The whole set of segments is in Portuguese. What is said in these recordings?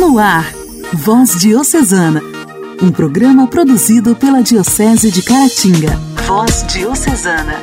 No ar, Voz Diocesana, um programa produzido pela Diocese de Caratinga. Voz Diocesana.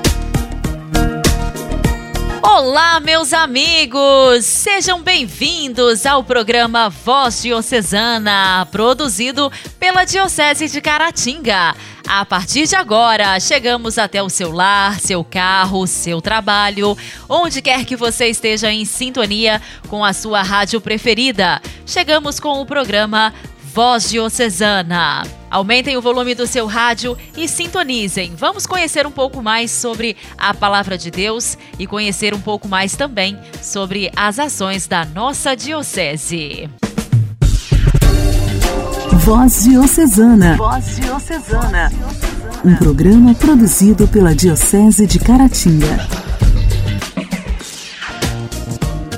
Olá, meus amigos! Sejam bem-vindos ao programa Voz Diocesana, produzido pela Diocese de Caratinga. A partir de agora, chegamos até o seu lar, seu carro, seu trabalho, onde quer que você esteja em sintonia com a sua rádio preferida. Chegamos com o programa Voz Diocesana. Aumentem o volume do seu rádio e sintonizem. Vamos conhecer um pouco mais sobre a palavra de Deus e conhecer um pouco mais também sobre as ações da nossa diocese. Voz Diocesana. Voz Diocesana. Um programa produzido pela Diocese de Caratinga.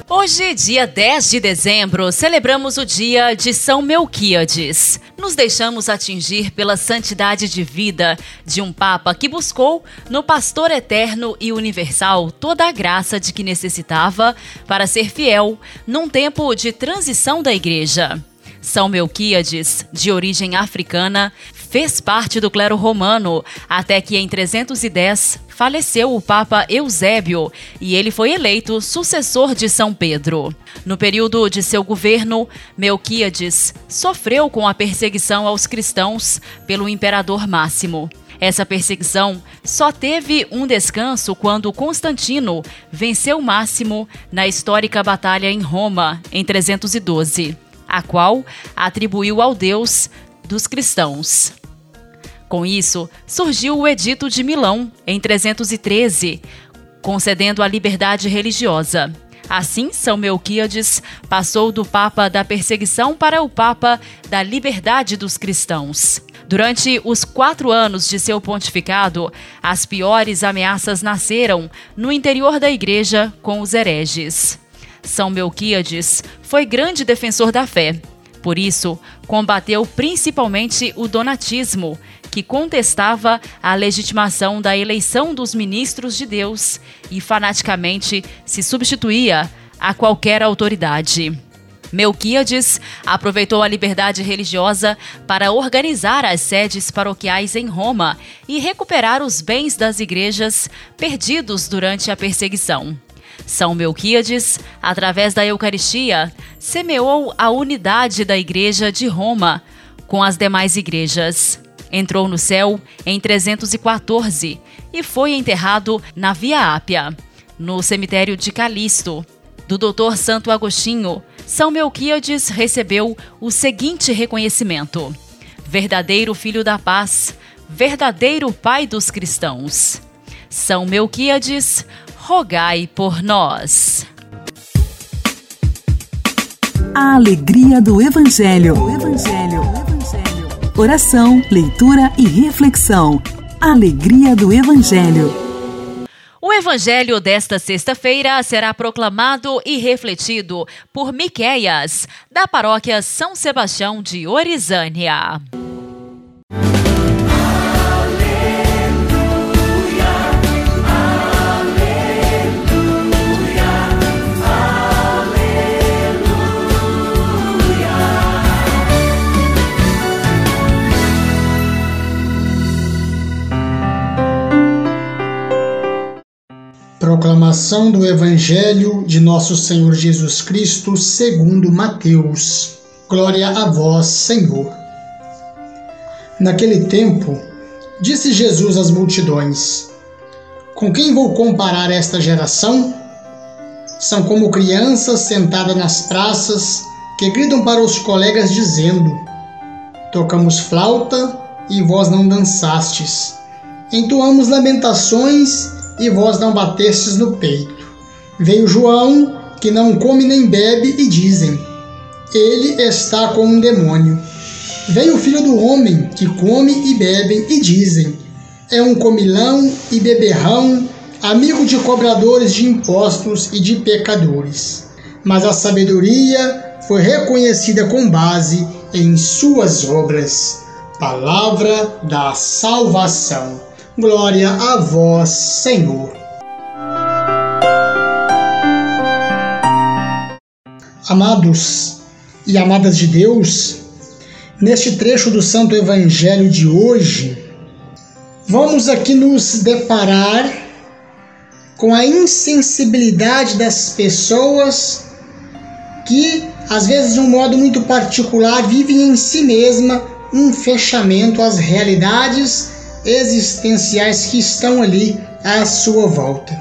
Hoje, dia 10 de dezembro, celebramos o dia de São Melquíades. Nos deixamos atingir pela santidade de vida de um Papa que buscou, no pastor eterno e universal, toda a graça de que necessitava para ser fiel num tempo de transição da Igreja. São Melquíades, de origem africana, fez parte do clero romano, até que em 310 faleceu o Papa Eusébio e ele foi eleito sucessor de São Pedro. No período de seu governo, Melquíades sofreu com a perseguição aos cristãos pelo imperador Máximo. Essa perseguição só teve um descanso quando Constantino venceu Máximo na histórica batalha em Roma, em 312 a qual atribuiu ao Deus dos cristãos. Com isso, surgiu o Edito de Milão, em 313, concedendo a liberdade religiosa. Assim, São Melquíades passou do Papa da perseguição para o Papa da liberdade dos cristãos. Durante os quatro anos de seu pontificado, as piores ameaças nasceram no interior da igreja com os hereges. São Melquíades foi grande defensor da fé. Por isso, combateu principalmente o donatismo, que contestava a legitimação da eleição dos ministros de Deus e fanaticamente se substituía a qualquer autoridade. Melquíades aproveitou a liberdade religiosa para organizar as sedes paroquiais em Roma e recuperar os bens das igrejas perdidos durante a perseguição. São Melquíades, através da Eucaristia, semeou a unidade da Igreja de Roma com as demais igrejas. Entrou no céu em 314 e foi enterrado na Via Ápia, no cemitério de Calisto. Do Doutor Santo Agostinho, São Melquíades recebeu o seguinte reconhecimento: verdadeiro filho da paz, verdadeiro pai dos cristãos. São Melquíades, rogai por nós. A alegria do Evangelho. O Evangelho. Evangelho. Oração, leitura e reflexão. Alegria do Evangelho. O evangelho desta sexta-feira será proclamado e refletido por Miqueias, da paróquia São Sebastião de Orizânia. Proclamação do Evangelho de Nosso Senhor Jesus Cristo, segundo Mateus. Glória a vós, Senhor. Naquele tempo, disse Jesus às multidões: Com quem vou comparar esta geração? São como crianças sentadas nas praças que gritam para os colegas dizendo: Tocamos flauta e vós não dançastes. Entoamos lamentações e vós não batestes no peito. Veio João, que não come nem bebe, e dizem: Ele está com um demônio. Veio o filho do homem, que come e bebe, e dizem: É um comilão e beberrão, amigo de cobradores de impostos e de pecadores. Mas a sabedoria foi reconhecida com base em suas obras. Palavra da salvação. Glória a vós, Senhor. Amados, e amadas de Deus, neste trecho do Santo Evangelho de hoje, vamos aqui nos deparar com a insensibilidade das pessoas que, às vezes de um modo muito particular, vivem em si mesma um fechamento às realidades existenciais que estão ali à sua volta.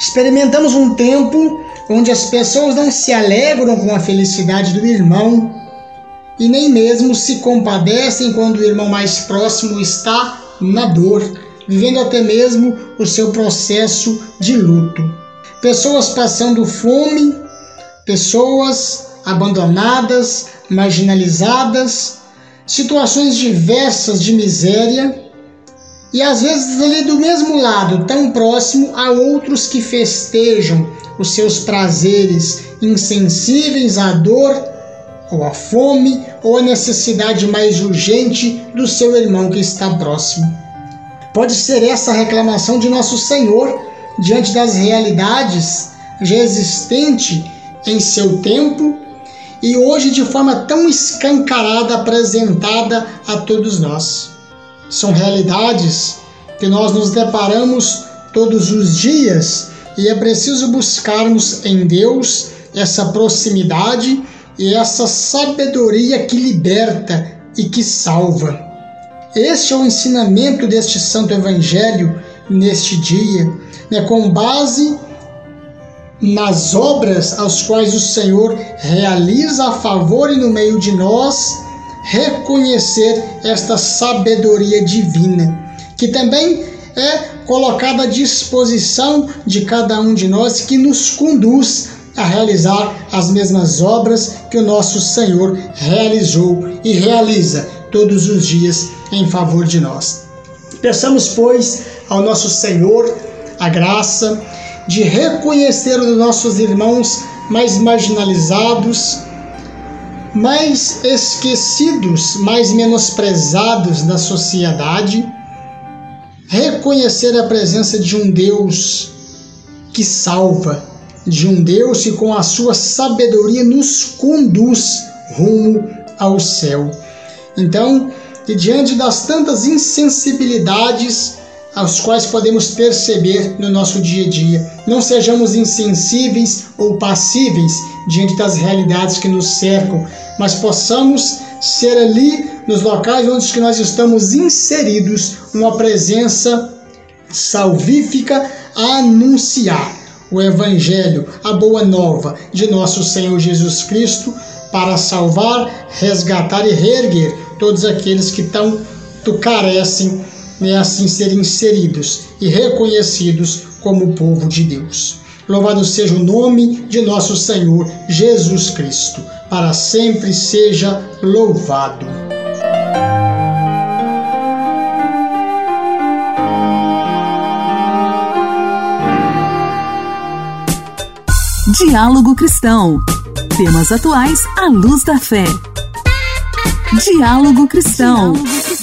Experimentamos um tempo onde as pessoas não se alegram com a felicidade do irmão e nem mesmo se compadecem quando o irmão mais próximo está na dor, vivendo até mesmo o seu processo de luto. Pessoas passando fome, pessoas abandonadas, marginalizadas, situações diversas de miséria e às vezes ali do mesmo lado, tão próximo, há outros que festejam os seus prazeres, insensíveis à dor ou à fome ou à necessidade mais urgente do seu irmão que está próximo. Pode ser essa a reclamação de nosso Senhor diante das realidades já existentes em seu tempo e hoje de forma tão escancarada apresentada a todos nós. São realidades que nós nos deparamos todos os dias e é preciso buscarmos em Deus essa proximidade e essa sabedoria que liberta e que salva. Este é o ensinamento deste Santo Evangelho neste dia, né, com base nas obras as quais o Senhor realiza a favor e no meio de nós reconhecer esta sabedoria divina, que também é colocada à disposição de cada um de nós, que nos conduz a realizar as mesmas obras que o nosso Senhor realizou e realiza todos os dias em favor de nós. Peçamos, pois, ao nosso Senhor a graça de reconhecer os nossos irmãos mais marginalizados, mais esquecidos, mais menosprezados da sociedade, reconhecer a presença de um Deus que salva, de um Deus que com a sua sabedoria nos conduz rumo ao céu. Então, e diante das tantas insensibilidades aos quais podemos perceber no nosso dia a dia. Não sejamos insensíveis ou passíveis diante das realidades que nos cercam, mas possamos ser ali nos locais onde nós estamos inseridos uma presença salvífica a anunciar o evangelho, a boa nova de nosso Senhor Jesus Cristo para salvar, resgatar e reerguer todos aqueles que tão carecem né, assim serem inseridos e reconhecidos como povo de Deus. Louvado seja o nome de nosso Senhor Jesus Cristo, para sempre seja louvado. Diálogo Cristão. Temas atuais à luz da fé. Diálogo Cristão. Diálogo Todas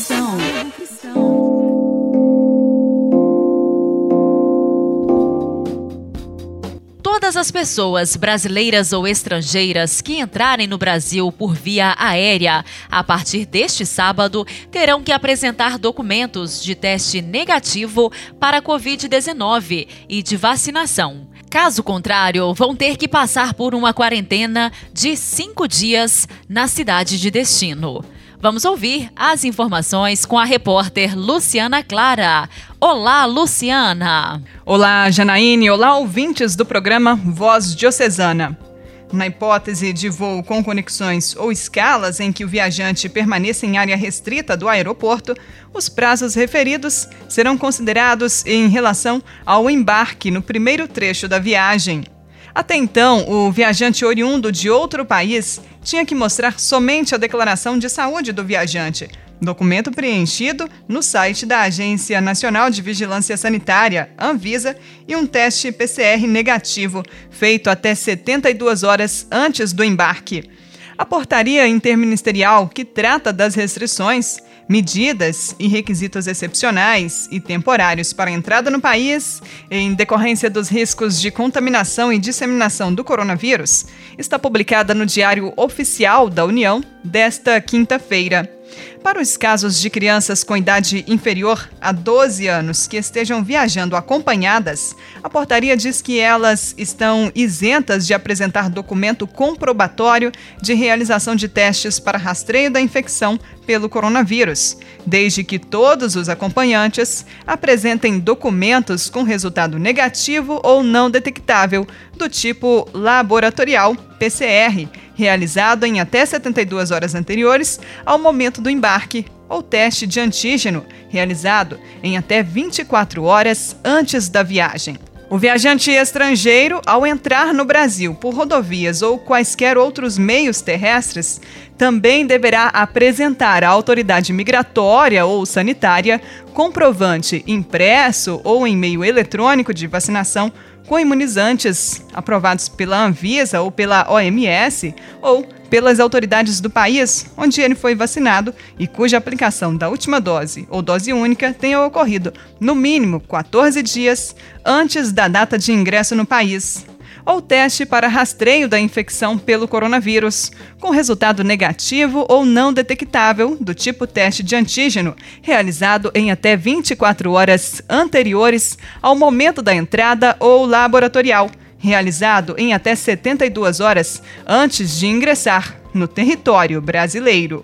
as pessoas, brasileiras ou estrangeiras, que entrarem no Brasil por via aérea a partir deste sábado terão que apresentar documentos de teste negativo para Covid-19 e de vacinação. Caso contrário, vão ter que passar por uma quarentena de cinco dias na cidade de destino. Vamos ouvir as informações com a repórter Luciana Clara. Olá, Luciana! Olá, Janaíne! Olá, ouvintes do programa Voz Diocesana. Na hipótese de voo com conexões ou escalas em que o viajante permaneça em área restrita do aeroporto, os prazos referidos serão considerados em relação ao embarque no primeiro trecho da viagem. Até então, o viajante oriundo de outro país tinha que mostrar somente a declaração de saúde do viajante, documento preenchido no site da Agência Nacional de Vigilância Sanitária, Anvisa, e um teste PCR negativo, feito até 72 horas antes do embarque. A portaria interministerial que trata das restrições medidas e requisitos excepcionais e temporários para a entrada no país em decorrência dos riscos de contaminação e disseminação do coronavírus, está publicada no Diário Oficial da União desta quinta-feira. Para os casos de crianças com idade inferior a 12 anos que estejam viajando acompanhadas, a portaria diz que elas estão isentas de apresentar documento comprobatório de realização de testes para rastreio da infecção pelo coronavírus, desde que todos os acompanhantes apresentem documentos com resultado negativo ou não detectável, do tipo laboratorial PCR, realizado em até 72 horas anteriores ao momento do embarque, ou teste de antígeno, realizado em até 24 horas antes da viagem. O viajante estrangeiro, ao entrar no Brasil por rodovias ou quaisquer outros meios terrestres, também deverá apresentar à autoridade migratória ou sanitária comprovante impresso ou em meio eletrônico de vacinação com imunizantes aprovados pela Anvisa ou pela OMS ou pelas autoridades do país onde ele foi vacinado e cuja aplicação da última dose ou dose única tenha ocorrido no mínimo 14 dias antes da data de ingresso no país ou teste para rastreio da infecção pelo coronavírus, com resultado negativo ou não detectável, do tipo teste de antígeno, realizado em até 24 horas anteriores ao momento da entrada ou laboratorial, realizado em até 72 horas antes de ingressar no território brasileiro.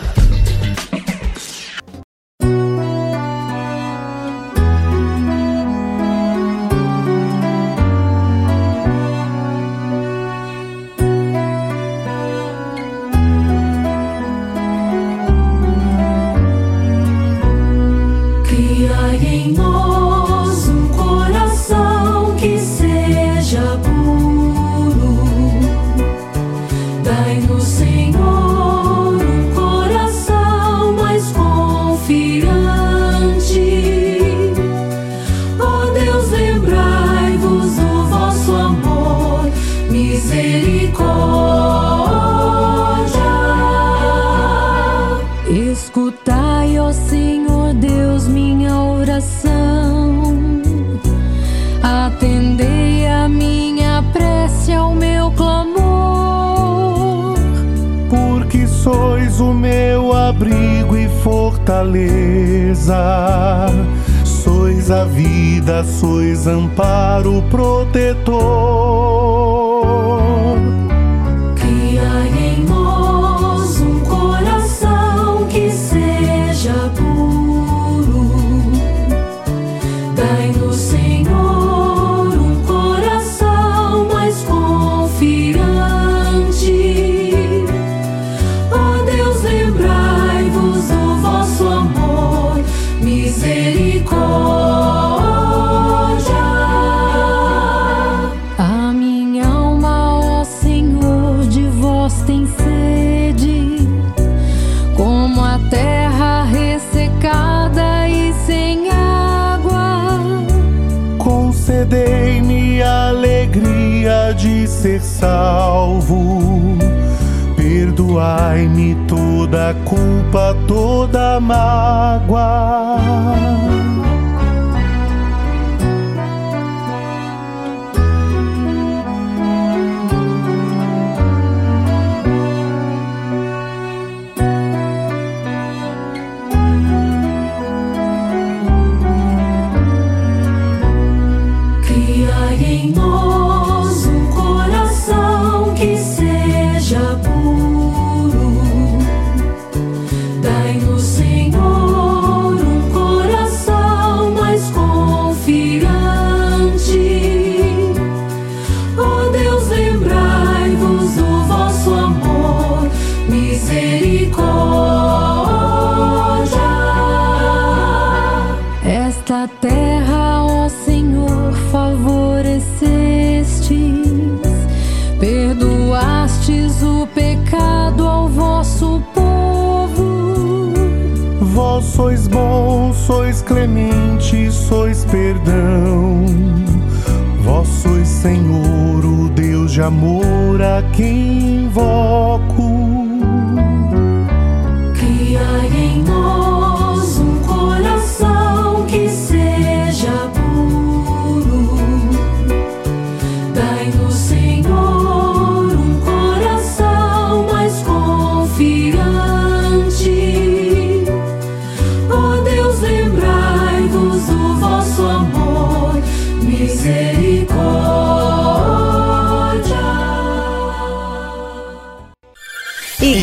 Fortaleza. Sois a vida, sois amparo protetor. Perdoai-me toda culpa, toda mágoa. Sois bons, sois clemente, sois perdão. Vós sois, Senhor, o Deus de amor a quem invoco.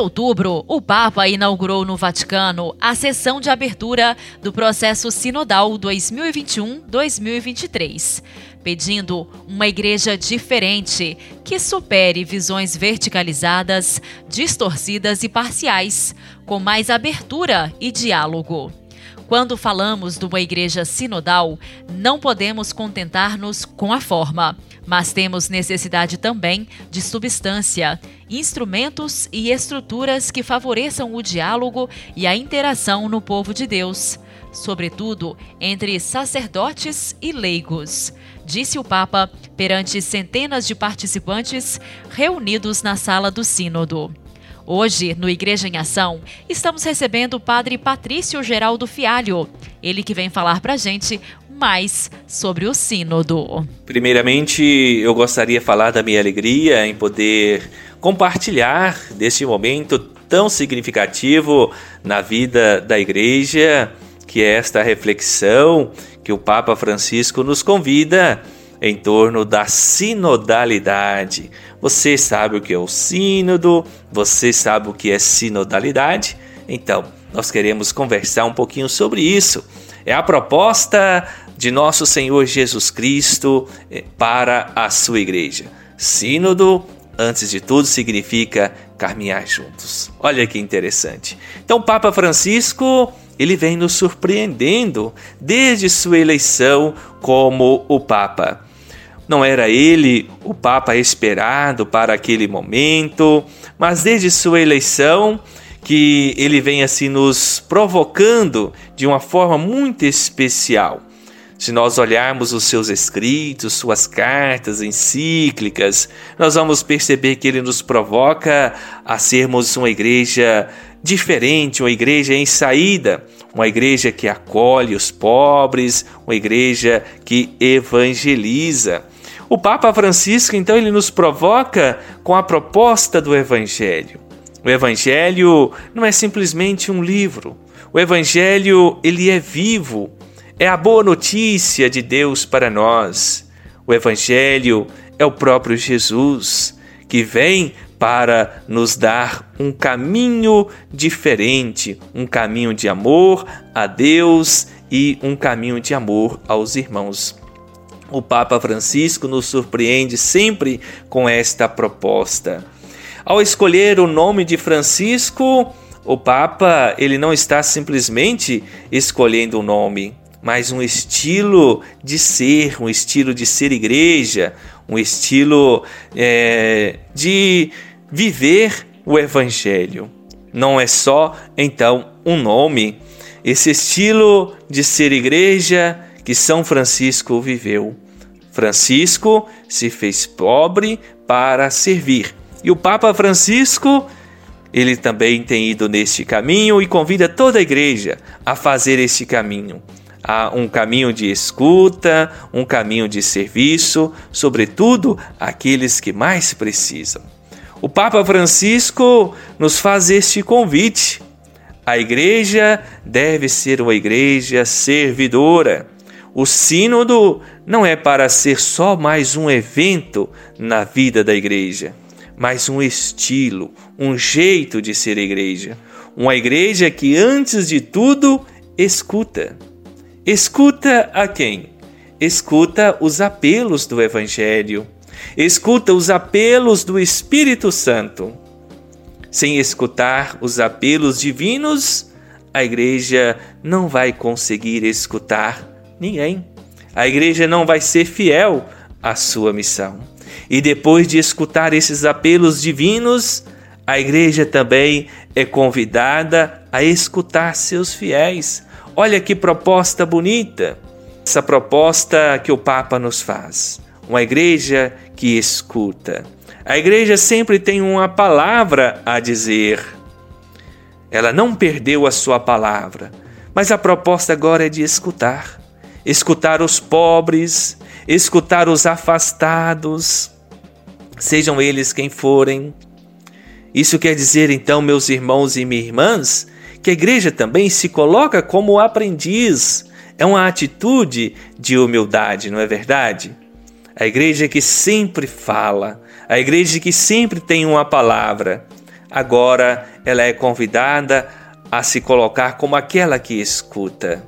Outubro, o Papa inaugurou no Vaticano a sessão de abertura do processo sinodal 2021-2023, pedindo uma igreja diferente que supere visões verticalizadas, distorcidas e parciais, com mais abertura e diálogo. Quando falamos de uma igreja sinodal, não podemos contentar-nos com a forma, mas temos necessidade também de substância, instrumentos e estruturas que favoreçam o diálogo e a interação no povo de Deus, sobretudo entre sacerdotes e leigos, disse o Papa perante centenas de participantes reunidos na sala do Sínodo. Hoje, no Igreja em Ação, estamos recebendo o padre Patrício Geraldo Fialho, ele que vem falar para gente mais sobre o Sínodo. Primeiramente, eu gostaria de falar da minha alegria em poder compartilhar deste momento tão significativo na vida da Igreja, que é esta reflexão que o Papa Francisco nos convida em torno da sinodalidade. Você sabe o que é o sínodo, você sabe o que é sinodalidade? Então, nós queremos conversar um pouquinho sobre isso. É a proposta de nosso Senhor Jesus Cristo eh, para a sua igreja. Sínodo, antes de tudo, significa caminhar juntos. Olha que interessante. Então, Papa Francisco, ele vem nos surpreendendo desde sua eleição como o Papa. Não era ele o Papa esperado para aquele momento, mas desde sua eleição que ele vem assim nos provocando de uma forma muito especial. Se nós olharmos os seus escritos, suas cartas, encíclicas, nós vamos perceber que ele nos provoca a sermos uma igreja diferente, uma igreja em saída, uma igreja que acolhe os pobres, uma igreja que evangeliza. O Papa Francisco, então, ele nos provoca com a proposta do Evangelho. O Evangelho não é simplesmente um livro. O Evangelho, ele é vivo. É a boa notícia de Deus para nós. O Evangelho é o próprio Jesus que vem para nos dar um caminho diferente, um caminho de amor a Deus e um caminho de amor aos irmãos. O Papa Francisco nos surpreende sempre com esta proposta. Ao escolher o nome de Francisco, o Papa ele não está simplesmente escolhendo o um nome, mas um estilo de ser, um estilo de ser igreja, um estilo é, de viver o Evangelho. Não é só então um nome. Esse estilo de ser igreja que São Francisco viveu. Francisco se fez pobre para servir. E o Papa Francisco, ele também tem ido neste caminho e convida toda a igreja a fazer este caminho. Há um caminho de escuta, um caminho de serviço, sobretudo aqueles que mais precisam. O Papa Francisco nos faz este convite. A igreja deve ser uma igreja servidora. O Sínodo não é para ser só mais um evento na vida da igreja, mas um estilo, um jeito de ser igreja. Uma igreja que, antes de tudo, escuta. Escuta a quem? Escuta os apelos do Evangelho, escuta os apelos do Espírito Santo. Sem escutar os apelos divinos, a igreja não vai conseguir escutar ninguém. A igreja não vai ser fiel à sua missão. E depois de escutar esses apelos divinos, a igreja também é convidada a escutar seus fiéis. Olha que proposta bonita! Essa proposta que o Papa nos faz. Uma igreja que escuta. A igreja sempre tem uma palavra a dizer. Ela não perdeu a sua palavra, mas a proposta agora é de escutar. Escutar os pobres, escutar os afastados, sejam eles quem forem. Isso quer dizer, então, meus irmãos e minhas irmãs, que a igreja também se coloca como aprendiz. É uma atitude de humildade, não é verdade? A igreja que sempre fala, a igreja que sempre tem uma palavra, agora ela é convidada a se colocar como aquela que escuta,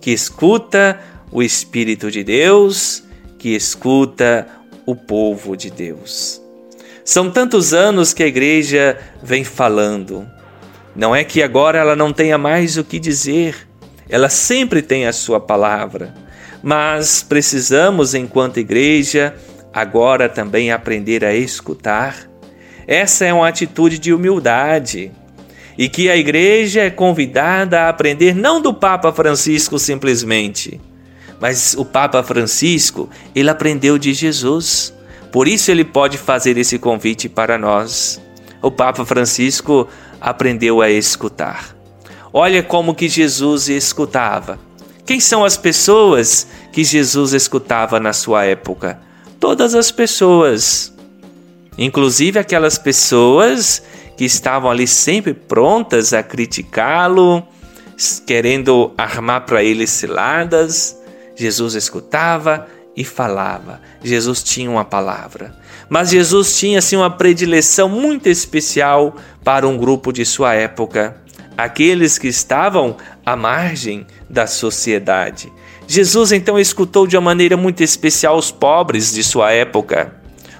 que escuta o Espírito de Deus, que escuta o povo de Deus. São tantos anos que a igreja vem falando. Não é que agora ela não tenha mais o que dizer, ela sempre tem a sua palavra, mas precisamos, enquanto igreja, agora também aprender a escutar. Essa é uma atitude de humildade e que a igreja é convidada a aprender não do Papa Francisco simplesmente, mas o Papa Francisco, ele aprendeu de Jesus. Por isso ele pode fazer esse convite para nós. O Papa Francisco aprendeu a escutar. Olha como que Jesus escutava. Quem são as pessoas que Jesus escutava na sua época? Todas as pessoas. Inclusive aquelas pessoas que estavam ali sempre prontas a criticá-lo, querendo armar para ele ciladas. Jesus escutava e falava. Jesus tinha uma palavra. Mas Jesus tinha assim uma predileção muito especial para um grupo de sua época, aqueles que estavam à margem da sociedade. Jesus então escutou de uma maneira muito especial os pobres de sua época,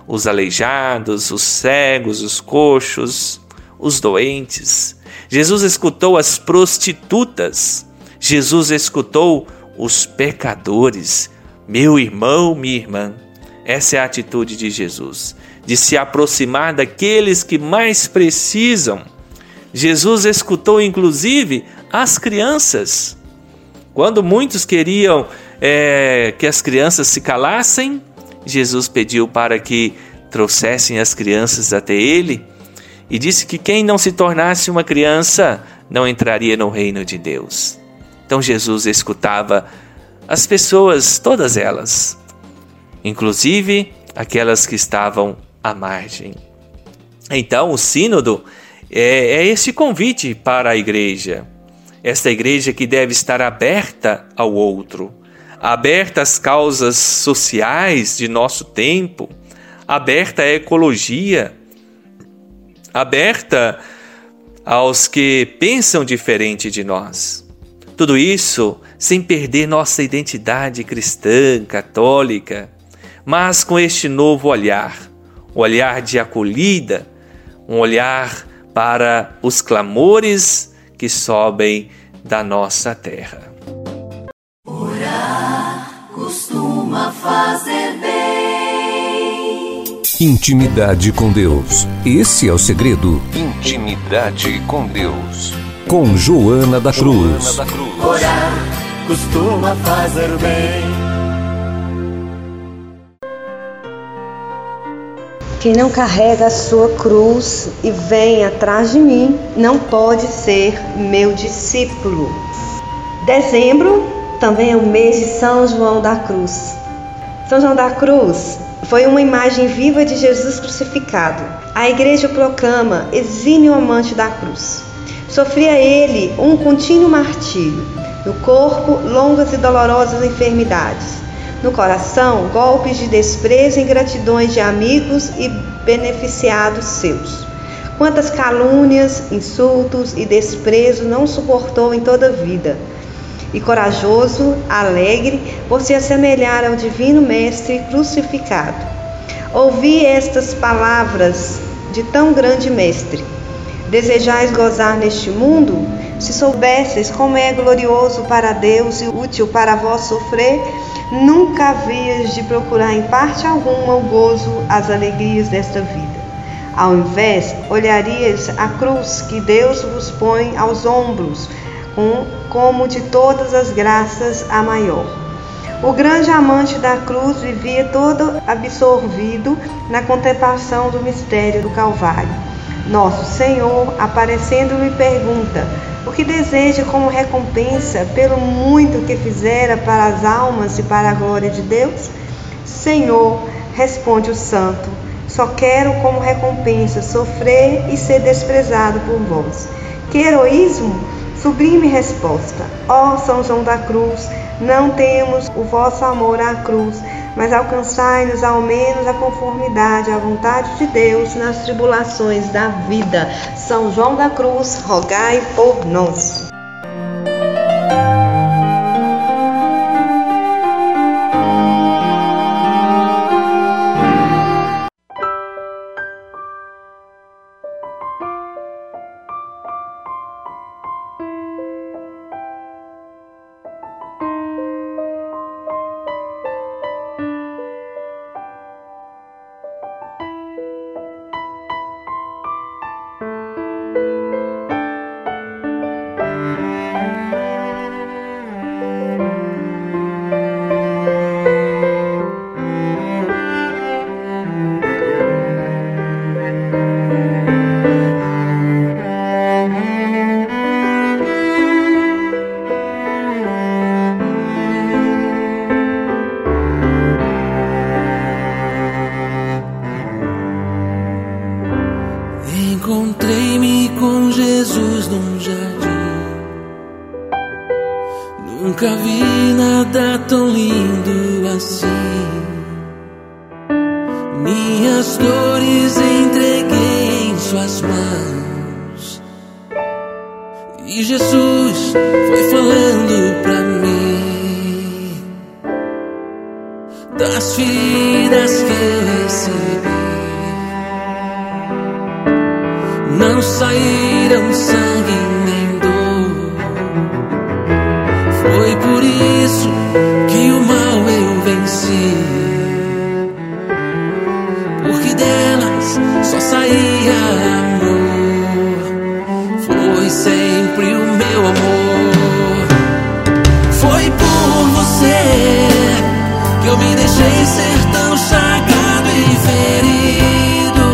os aleijados, os cegos, os coxos, os doentes. Jesus escutou as prostitutas. Jesus escutou os pecadores. Meu irmão, minha irmã, essa é a atitude de Jesus, de se aproximar daqueles que mais precisam. Jesus escutou inclusive as crianças. Quando muitos queriam é, que as crianças se calassem, Jesus pediu para que trouxessem as crianças até ele e disse que quem não se tornasse uma criança não entraria no reino de Deus. Então Jesus escutava as pessoas, todas elas, inclusive aquelas que estavam à margem. Então, o Sínodo é, é esse convite para a igreja, esta igreja que deve estar aberta ao outro, aberta às causas sociais de nosso tempo, aberta à ecologia, aberta aos que pensam diferente de nós. Tudo isso sem perder nossa identidade cristã, católica, mas com este novo olhar, o olhar de acolhida, um olhar para os clamores que sobem da nossa terra. Orar costuma fazer bem. Intimidade com Deus. Esse é o segredo. Intimidade com Deus com Joana da Cruz. Joana da Cruz. Orar costuma fazer bem. Quem não carrega a sua cruz e vem atrás de mim não pode ser meu discípulo. Dezembro também é o mês de São João da Cruz. São João da Cruz foi uma imagem viva de Jesus crucificado. A igreja proclama exímio amante da cruz. Sofria ele um contínuo martírio. No corpo, longas e dolorosas enfermidades. No coração, golpes de desprezo e ingratidões de amigos e beneficiados seus. Quantas calúnias, insultos e desprezo não suportou em toda a vida. E corajoso, alegre, por se assemelhar ao Divino Mestre crucificado. Ouvi estas palavras de tão grande Mestre Desejais gozar neste mundo? Se soubesseis como é glorioso para Deus e útil para vós sofrer, nunca havias de procurar em parte alguma o gozo, as alegrias desta vida. Ao invés, olharias a cruz que Deus vos põe aos ombros, com, como de todas as graças a maior. O grande amante da cruz vivia todo absorvido na contemplação do mistério do Calvário. Nosso Senhor, aparecendo-lhe, pergunta: o que deseja como recompensa pelo muito que fizera para as almas e para a glória de Deus? Senhor, responde o santo, só quero como recompensa sofrer e ser desprezado por vós. Que heroísmo! Sublime resposta. Ó São João da Cruz, não temos o vosso amor à cruz, mas alcançai-nos ao menos a conformidade à vontade de Deus nas tribulações da vida. São João da Cruz, rogai por nós. nada tão lindo assim. Minhas dores entreguei em suas mãos. E Jesus foi falando pra mim das feridas que eu recebi. Não saíram sangue Foi por isso que o mal eu venci. Porque delas só saía amor. Foi sempre o meu amor. Foi por você que eu me deixei ser tão chagado e ferido.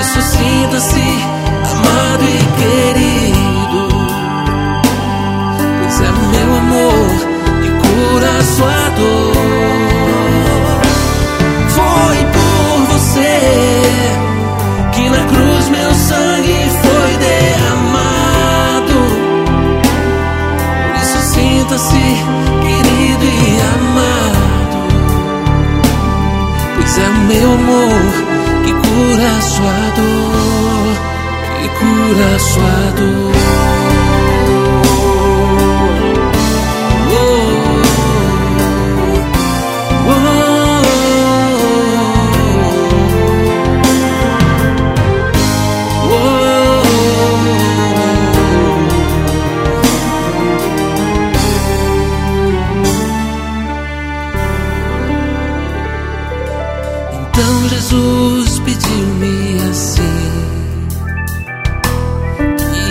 Isso sinta-se amado e querido.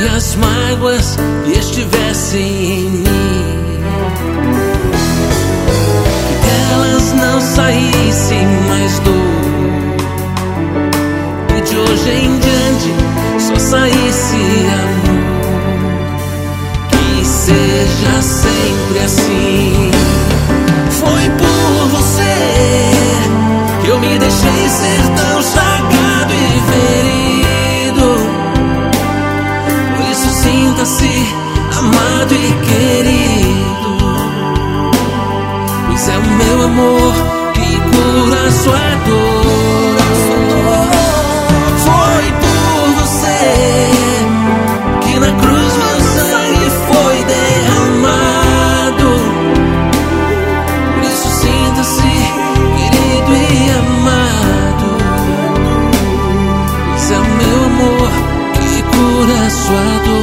as mágoas estivessem em mim. Que delas não saíssem mais dor. E de hoje em diante só saísse amor. Que seja sempre assim. Foi por você que eu me deixei ser tão sagrado e ver. amor que cura sua é dor. Foi por você que na cruz meu sangue foi derramado. Por isso sinta-se querido e amado. Esse é o meu amor que cura sua é dor.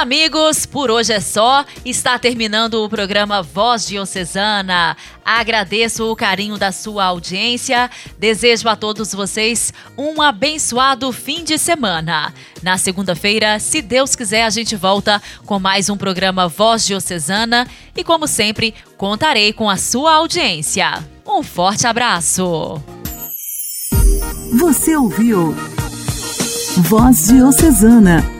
Amigos, por hoje é só. Está terminando o programa Voz Diocesana. Agradeço o carinho da sua audiência. Desejo a todos vocês um abençoado fim de semana. Na segunda-feira, se Deus quiser, a gente volta com mais um programa Voz Diocesana e, como sempre, contarei com a sua audiência. Um forte abraço. Você ouviu Voz Diocesana,